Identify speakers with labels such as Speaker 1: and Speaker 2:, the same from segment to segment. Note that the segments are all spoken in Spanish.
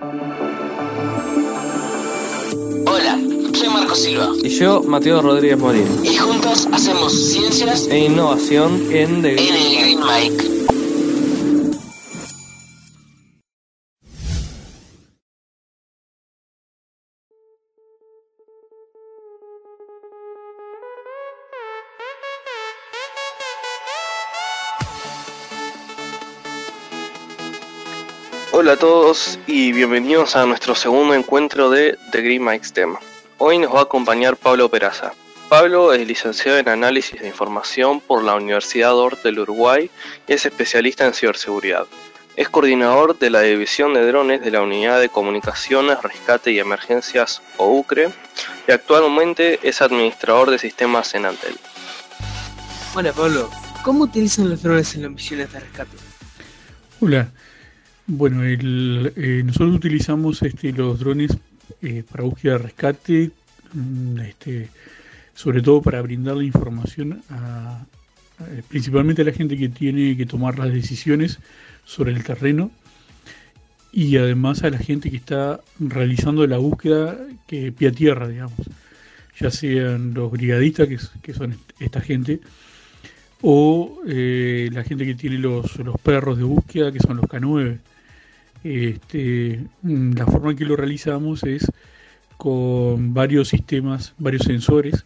Speaker 1: Hola, soy Marco Silva.
Speaker 2: Y yo, Mateo Rodríguez Morín.
Speaker 1: Y juntos hacemos ciencias
Speaker 2: e innovación en The
Speaker 1: en el Green Mike.
Speaker 2: Hola a todos y bienvenidos a nuestro segundo encuentro de The Green Mike STEM. Hoy nos va a acompañar Pablo Peraza. Pablo es licenciado en Análisis de Información por la Universidad DORT del Uruguay y es especialista en ciberseguridad. Es coordinador de la División de Drones de la Unidad de Comunicaciones, Rescate y Emergencias o UCRE y actualmente es administrador de sistemas en Antel.
Speaker 3: Hola Pablo, ¿cómo utilizan los drones en las misiones de rescate?
Speaker 4: Hola, bueno, el, eh, nosotros utilizamos este, los drones eh, para búsqueda de rescate, mm, este, sobre todo para brindar la información a, principalmente a la gente que tiene que tomar las decisiones sobre el terreno y además a la gente que está realizando la búsqueda que pie a tierra, digamos, ya sean los brigadistas, que, son est- esta gente, o eh, la gente que tiene los perros de búsqueda, que son los K9. Este, mm, la forma en que lo realizamos es con varios sistemas, varios sensores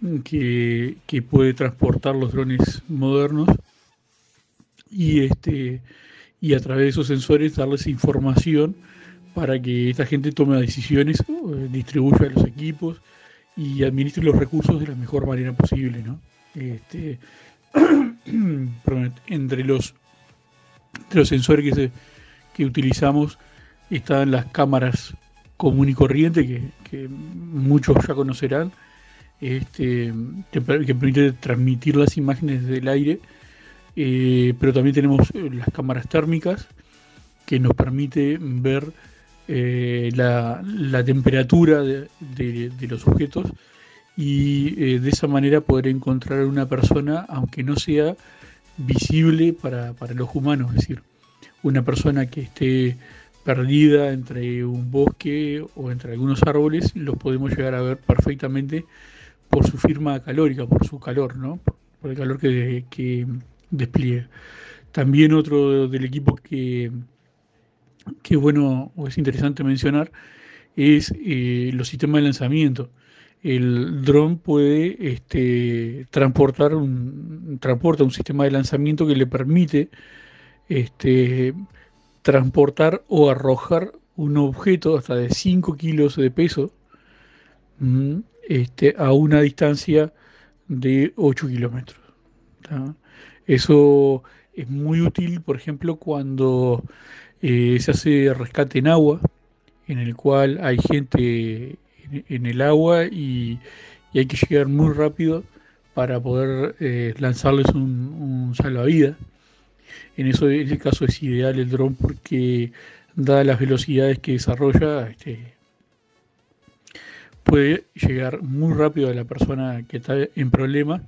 Speaker 4: mm, que, que puede transportar los drones modernos y, este, y a través de esos sensores darles información para que esta gente tome decisiones, eh, distribuya los equipos y administre los recursos de la mejor manera posible. ¿no? Este, entre los, entre los sensores que, se, que utilizamos están las cámaras común y corriente que, muchos ya conocerán, este, que, per- que permite transmitir las imágenes del aire, eh, pero también tenemos eh, las cámaras térmicas que nos permite ver eh, la, temperatura de, los objetos y de esa manera poder encontrar a una persona aunque no sea visible para, para los humanos, es decir, una persona que esté perdida entre un bosque o entre algunos árboles, los podemos llegar a ver perfectamente por su firma calórica, por su calor, ¿no? Por el calor que, que despliega. También otro del equipo que, que bueno o es interesante mencionar es eh, los sistemas de lanzamiento. El dron puede este, transportar un, transporta un sistema de lanzamiento que le permite este, transportar o arrojar un objeto hasta de 5 kilos de peso mm, este, a una distancia de 8 kilómetros. Eso es muy útil, por ejemplo, cuando eh, se hace rescate en agua, en el cual hay gente en, el agua y, y hay que llegar muy rápido para poder eh, lanzarles un, un salvavidas. En, eso, en ese caso es ideal el dron porque, dadas las velocidades que desarrolla, este, puede llegar muy rápido a la persona que está en problemas,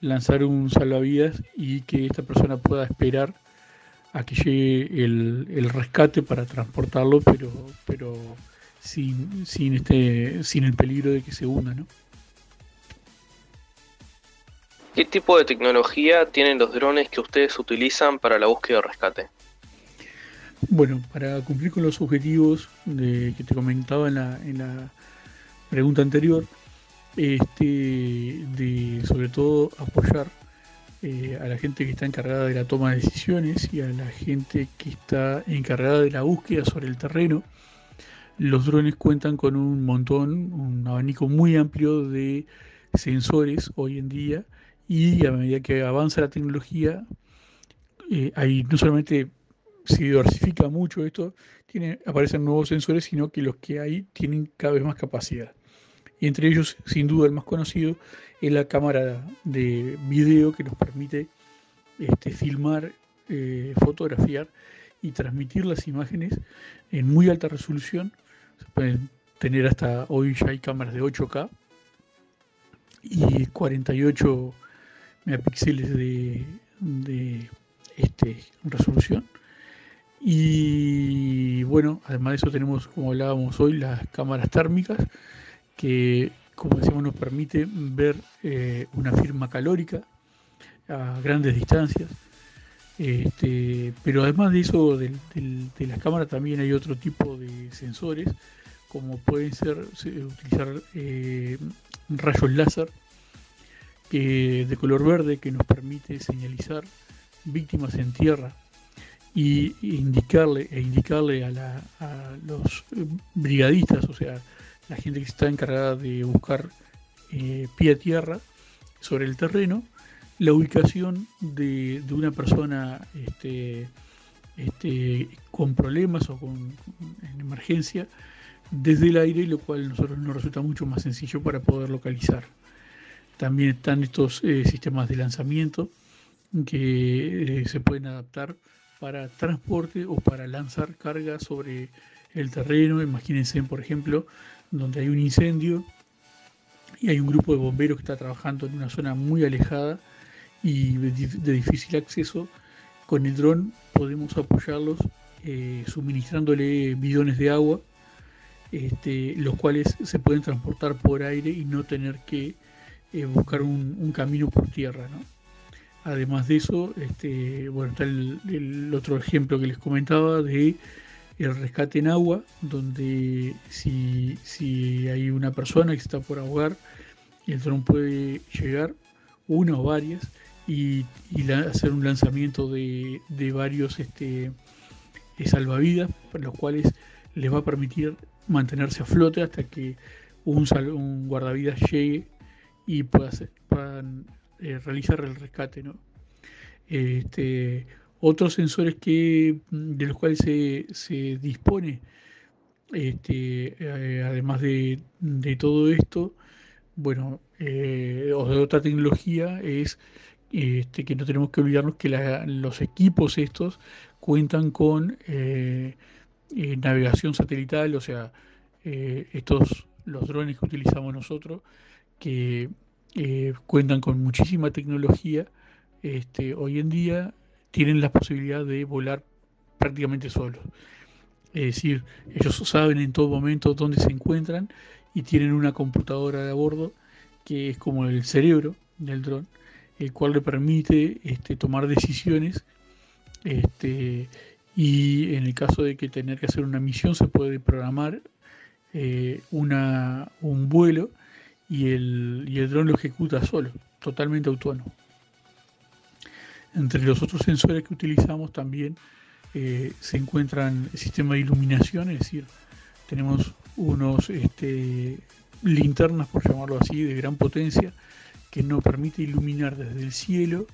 Speaker 4: lanzar un salvavidas y que esta persona pueda esperar a que llegue el, el rescate para transportarlo, pero, pero sin, sin, este, sin el peligro de que se hunda. ¿no?
Speaker 2: ¿Qué tipo de tecnología tienen los drones que ustedes utilizan para la búsqueda y rescate?
Speaker 4: Bueno, para cumplir con los objetivos que te comentaba en la, en la pregunta anterior, este, de sobre todo apoyar eh, a la gente que está encargada de la toma de decisiones y a la gente que está encargada de la búsqueda sobre el terreno, los drones cuentan con un montón, un abanico muy amplio de sensores hoy en día y a medida que avanza la tecnología, eh, no solamente se diversifica mucho esto, aparecen nuevos sensores, sino que los que hay tienen cada vez más capacidad. Y entre ellos, sin duda, el más conocido es la cámara de video que nos permite este, filmar, eh, fotografiar y transmitir las imágenes en muy alta resolución. Se pueden tener hasta hoy ya hay cámaras de 8K y 48 megapíxeles de, este, resolución. Y bueno, además de eso tenemos, como hablábamos hoy, las cámaras térmicas, que, como decíamos, nos permite ver eh, una firma calórica a grandes distancias. Este, pero además de eso, de, las cámaras también hay otro tipo de sensores, como pueden ser utilizar eh, rayos láser de color verde que nos permite señalizar víctimas en tierra y indicarle e indicarle a, los brigadistas, o sea, la gente que está encargada de buscar eh, pie a tierra sobre el terreno, la ubicación de, una persona este, este, con problemas o con, en emergencia desde el aire, lo cual a nosotros nos resulta mucho más sencillo para poder localizar. También están estos eh, sistemas de lanzamiento que eh, se pueden adaptar para transporte o para lanzar carga sobre el terreno. Imagínense, por ejemplo, donde hay un incendio y hay un grupo de bomberos que está trabajando en una zona muy alejada y de difícil acceso. Con el dron podemos apoyarlos eh, suministrándole bidones de agua, este, los cuales se pueden transportar por aire y no tener que buscar un, camino por tierra. ¿no? Además de eso, este, bueno, está el, otro ejemplo que les comentaba de el rescate en agua, donde si, si hay una persona que está por ahogar, el dron puede llegar, una o varias, y, hacer un lanzamiento de, varios este, eh, salvavidas, los cuales les va a permitir mantenerse a flote hasta que un guardavidas llegue y puedan eh, realizar el rescate. ¿no? Este, otros sensores que, de los cuales se, dispone, este, eh, además de, todo esto, bueno, eh, o de otra tecnología, es este, que no tenemos que olvidarnos que los equipos estos cuentan con navegación satelital, o sea, estos los drones que utilizamos nosotros que eh, cuentan con muchísima tecnología, este, hoy en día tienen la posibilidad de volar prácticamente solos. Es decir, ellos saben en todo momento dónde se encuentran y tienen una computadora de a bordo que es como el cerebro del dron, el cual le permite este, tomar decisiones este, y en el caso de que tener que hacer una misión se puede programar eh, una, un vuelo y el, y el dron lo ejecuta solo, totalmente autónomo. Entre los otros sensores que utilizamos también eh, se encuentran el sistema de iluminación, es decir, tenemos unos este, linternas, por llamarlo así, de gran potencia, que nos permite iluminar desde el cielo,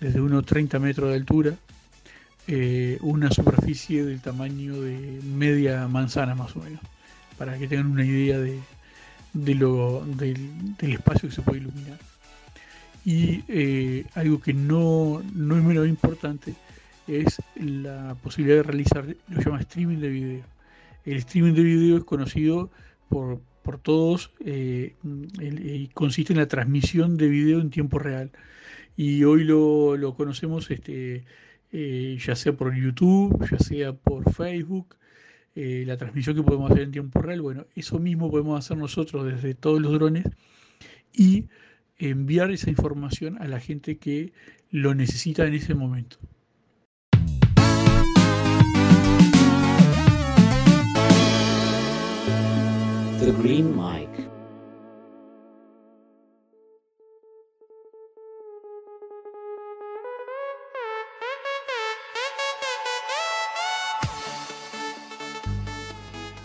Speaker 4: desde unos 30 metros de altura, eh, una superficie del tamaño de media manzana más o menos, para que tengan una idea de, de lo, del, espacio que se puede iluminar. Y eh, algo que no, no es menos importante es la posibilidad de realizar lo que llama streaming de video. El streaming de video es conocido por, por todos eh, y consiste en la transmisión de video en tiempo real. Y hoy lo, lo conocemos este, eh, ya sea por YouTube, ya sea por Facebook, eh, la transmisión que podemos hacer en tiempo real, bueno, eso mismo podemos hacer nosotros desde todos los drones y enviar esa información a la gente que lo necesita en ese momento. The Green.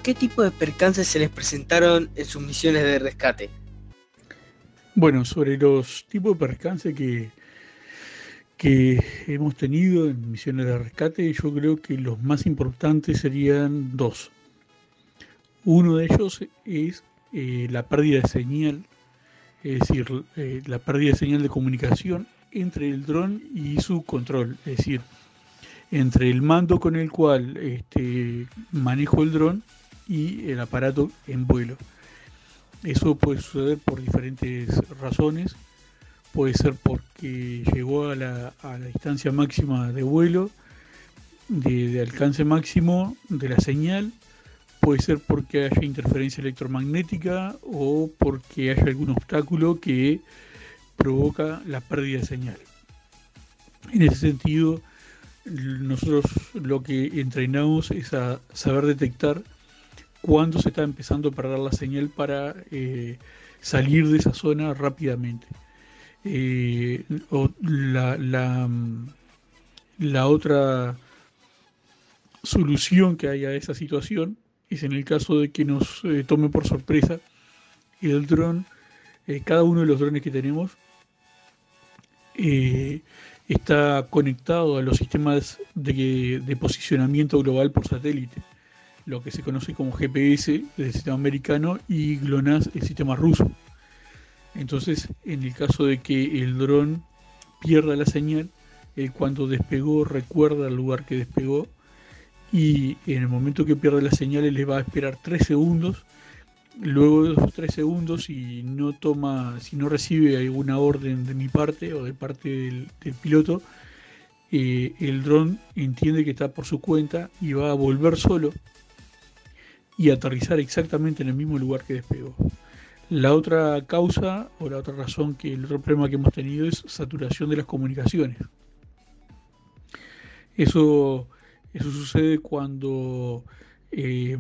Speaker 3: ¿Qué tipo de percances se les presentaron en sus misiones de rescate?
Speaker 4: Bueno, sobre los tipos de percances que, que hemos tenido en misiones de rescate, yo creo que los más importantes serían dos. Uno de ellos es eh, la pérdida de señal, es decir, eh, la pérdida de señal de comunicación entre el dron y su control, es decir, entre el mando con el cual este, manejo el dron y el aparato en vuelo. Eso puede suceder por diferentes razones. Puede ser porque llegó a la, distancia máxima de vuelo de, alcance máximo de la señal. Puede ser porque haya interferencia electromagnética o porque haya algún obstáculo que provoca la pérdida de señal. En ese sentido, nosotros lo que entrenamos es a saber detectar cuándo se está empezando a perder la señal para eh, salir de esa zona rápidamente. Eh, la, la, otra solución que hay a esa situación es en el caso de que nos eh, tome por sorpresa el dron, cada uno de los drones que tenemos está conectado a los sistemas de, posicionamiento global por satélite, lo que se conoce como GPS del sistema americano y GLONASS, el sistema ruso. Entonces, en el caso de que el dron pierda la señal, él cuando despegó recuerda el lugar que despegó y en el momento que pierde la señal él le va a esperar 3 segundos luego de esos tres segundos, si no toma, si no recibe alguna orden de mi parte o de parte del, piloto, eh, el dron entiende que está por su cuenta y va a volver solo y aterrizar exactamente en el mismo lugar que despegó. La otra causa o la otra razón que el otro problema que hemos tenido es saturación de las comunicaciones. Eso, eso sucede cuando eh,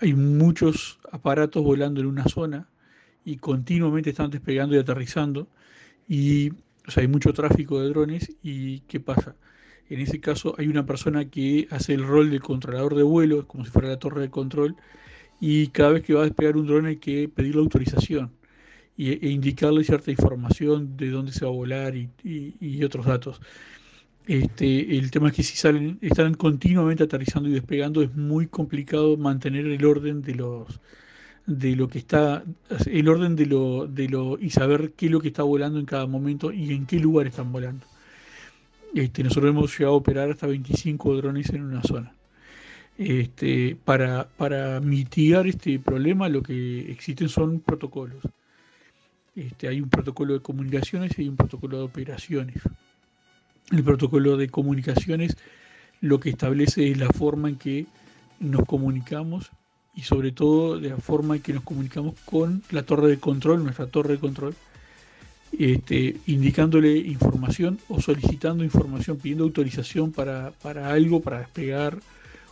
Speaker 4: hay muchos aparatos volando en una zona y continuamente están despegando y aterrizando y hay mucho tráfico de drones y ¿qué pasa? En ese caso hay una persona que hace el rol de controlador de vuelo, como si fuera la torre de control, y cada vez que va a despegar un dron hay que pedir la autorización e indicarle cierta información de dónde se va a volar y otros datos. Este, el tema es que si salen, están continuamente aterrizando y despegando, es muy complicado mantener el orden de los de lo que está, el orden de lo, de lo, y saber qué es lo que está volando en cada momento y en qué lugar están volando. Este, nosotros hemos llegado a operar hasta 25 drones en una zona. Este, para, mitigar este problema lo que existen son protocolos. Este, hay un protocolo de comunicaciones y hay un protocolo de operaciones. El protocolo de comunicaciones lo que establece es la forma en que nos comunicamos y sobre todo la forma en que nos comunicamos con la torre de control, nuestra torre de control, este, indicándole información o solicitando información, pidiendo autorización para, algo, para despegar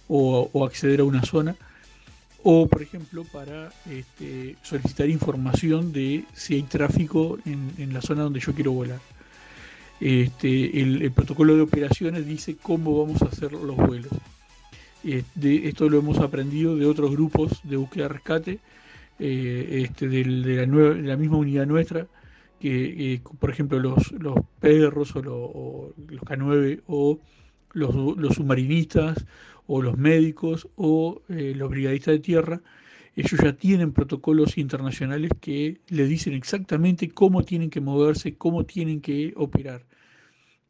Speaker 4: o, acceder a una zona, o por ejemplo para este, solicitar información de si hay tráfico en la zona donde yo quiero volar. Este, el, protocolo de operaciones dice cómo vamos a hacer los vuelos. De, esto lo hemos aprendido de otros grupos de búsqueda de rescate, eh, este, de, la misma unidad nuestra, que eh, por ejemplo los, los perros o, los K9 o los, submarinistas o los médicos o los brigadistas de tierra, ellos ya tienen protocolos internacionales que le dicen exactamente cómo tienen que moverse, cómo tienen que operar.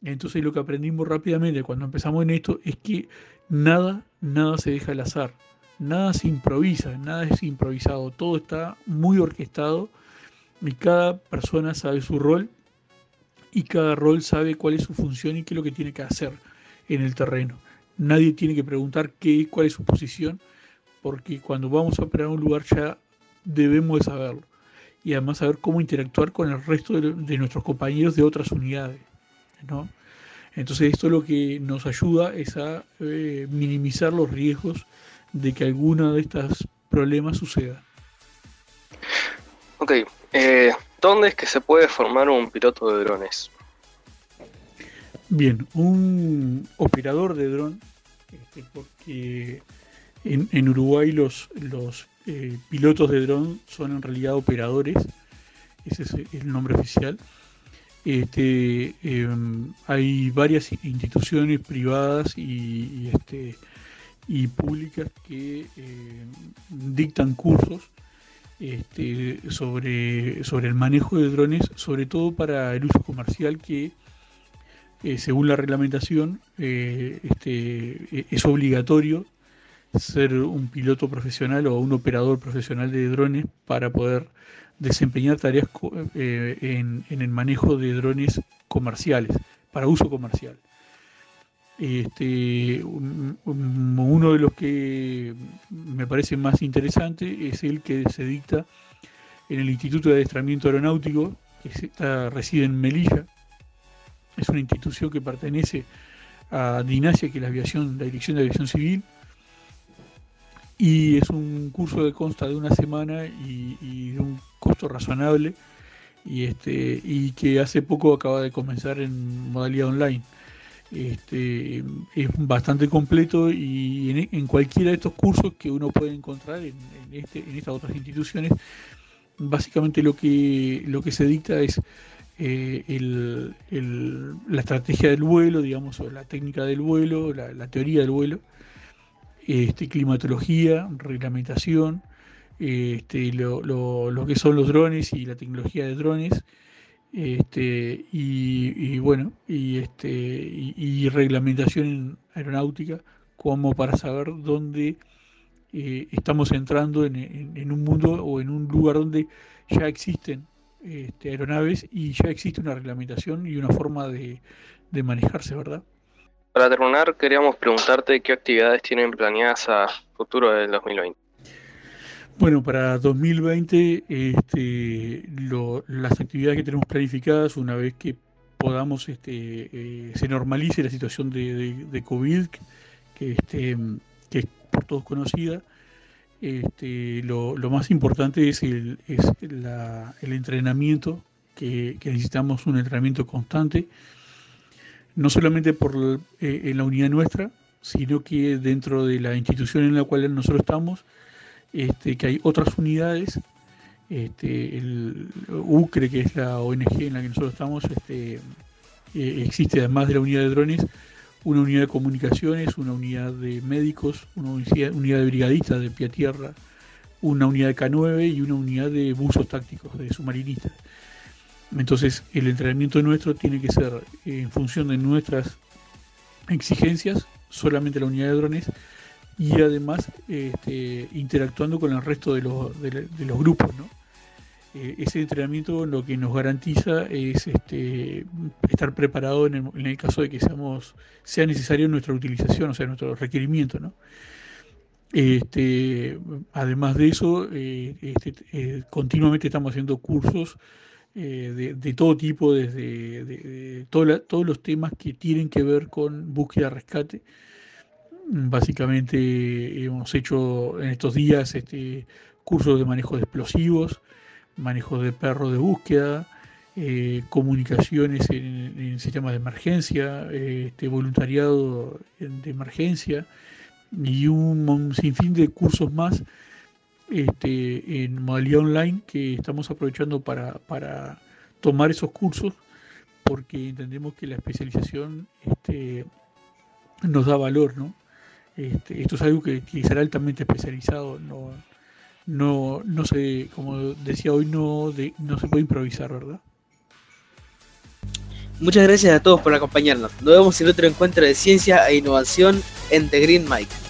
Speaker 4: Entonces lo que aprendimos rápidamente cuando empezamos en esto es que nada, nada se deja al azar, nada se improvisa, nada es improvisado, todo está muy orquestado y cada persona sabe su rol y cada rol sabe cuál es su función y qué es lo que tiene que hacer en el terreno. Nadie tiene que preguntar qué, cuál es su posición, porque cuando vamos a operar un lugar ya debemos de saberlo y además saber cómo interactuar con el resto de nuestros compañeros de otras unidades. Entonces esto lo que nos ayuda es a eh, minimizar los riesgos de que alguno de estos problemas suceda.
Speaker 2: Ok, eh, ¿dónde es que se puede formar un piloto de drones?
Speaker 4: Bien, un operador de dron, este, porque en, Uruguay los, eh, pilotos de dron son en realidad operadores, ese es el nombre oficial. Este, em, hay varias instituciones privadas y, este, públicas que em, dictan cursos este, sobre, sobre el manejo de drones, sobre todo para el uso comercial que eh, según la reglamentación eh, este, es obligatorio ser un piloto profesional o un operador profesional de drones para poder desempeñar tareas eh, en, el manejo de drones comerciales, para uso comercial. Este, uno de los que me parece más interesante es el que se dicta en el Instituto de Adiestramiento Aeronáutico, que está, reside en Melilla. Es una institución que pertenece a DINASIA, que es la aviación, la Dirección de Aviación Civil, y es un curso que consta de una semana y, de un costo razonable y este y que hace poco acaba de comenzar en modalidad online. Este, es bastante completo y en, cualquiera de estos cursos que uno puede encontrar en, este, en estas otras instituciones, básicamente lo que, lo que se dicta es eh, la estrategia del vuelo, digamos, la técnica del vuelo, la, teoría del vuelo, este, climatología, reglamentación, este, lo, lo, que son los drones y la tecnología de drones, este, y, bueno, y, este, y, reglamentación aeronáutica como para saber dónde eh, estamos entrando en, un mundo o en un lugar donde ya existen este, aeronaves y ya existe una reglamentación y una forma de, manejarse, ¿verdad?
Speaker 2: Para terminar, queríamos preguntarte qué actividades tienen planeadas a futuro del 2020.
Speaker 4: Bueno, para 2020 este, las actividades que tenemos planificadas una vez que podamos, este, eh, se normalice la situación de, COVID, que, este, que es por todos conocida, este, lo, más importante es el, entrenamiento, que, necesitamos un entrenamiento constante, no solamente por eh, en la unidad nuestra, sino que dentro de la institución en la cual nosotros estamos, este, que hay otras unidades, este, el UCRE, que es la ONG en la que nosotros estamos, este, eh, existe además de la unidad de drones, una unidad de comunicaciones, una unidad de médicos, una unidad de brigadistas de pie a tierra, una unidad de K9 y una unidad de buzos tácticos, de submarinistas. Entonces, el entrenamiento nuestro tiene que ser en función de nuestras exigencias, solamente la unidad de drones, y además este, interactuando con el resto de los, de los grupos, ¿no? Eh, ese entrenamiento lo que nos garantiza es este, estar preparado en el, caso de que seamos, sea necesario nuestra utilización, o sea, nuestro requerimiento. ¿no? Este, además de eso, eh, este, eh, continuamente estamos haciendo cursos de, todo tipo, desde de, todos los temas que tienen que ver con búsqueda-rescate. Básicamente hemos hecho en estos días este, cursos de manejo de explosivos, manejo de perros de búsqueda, eh, comunicaciones en, sistemas de emergencia, este, voluntariado de emergencia y un, sinfín de cursos más este, en modalidad online que estamos aprovechando para, para tomar esos cursos porque entendemos que la especialización este, nos da valor, ¿no? Este, esto es algo que, que será altamente especializado, no, no, no se, como decía hoy, no, no se puede improvisar, ¿verdad?
Speaker 3: Muchas gracias a todos por acompañarnos. Nos vemos en otro encuentro de ciencia e innovación en The Green Mike. The Green Mike.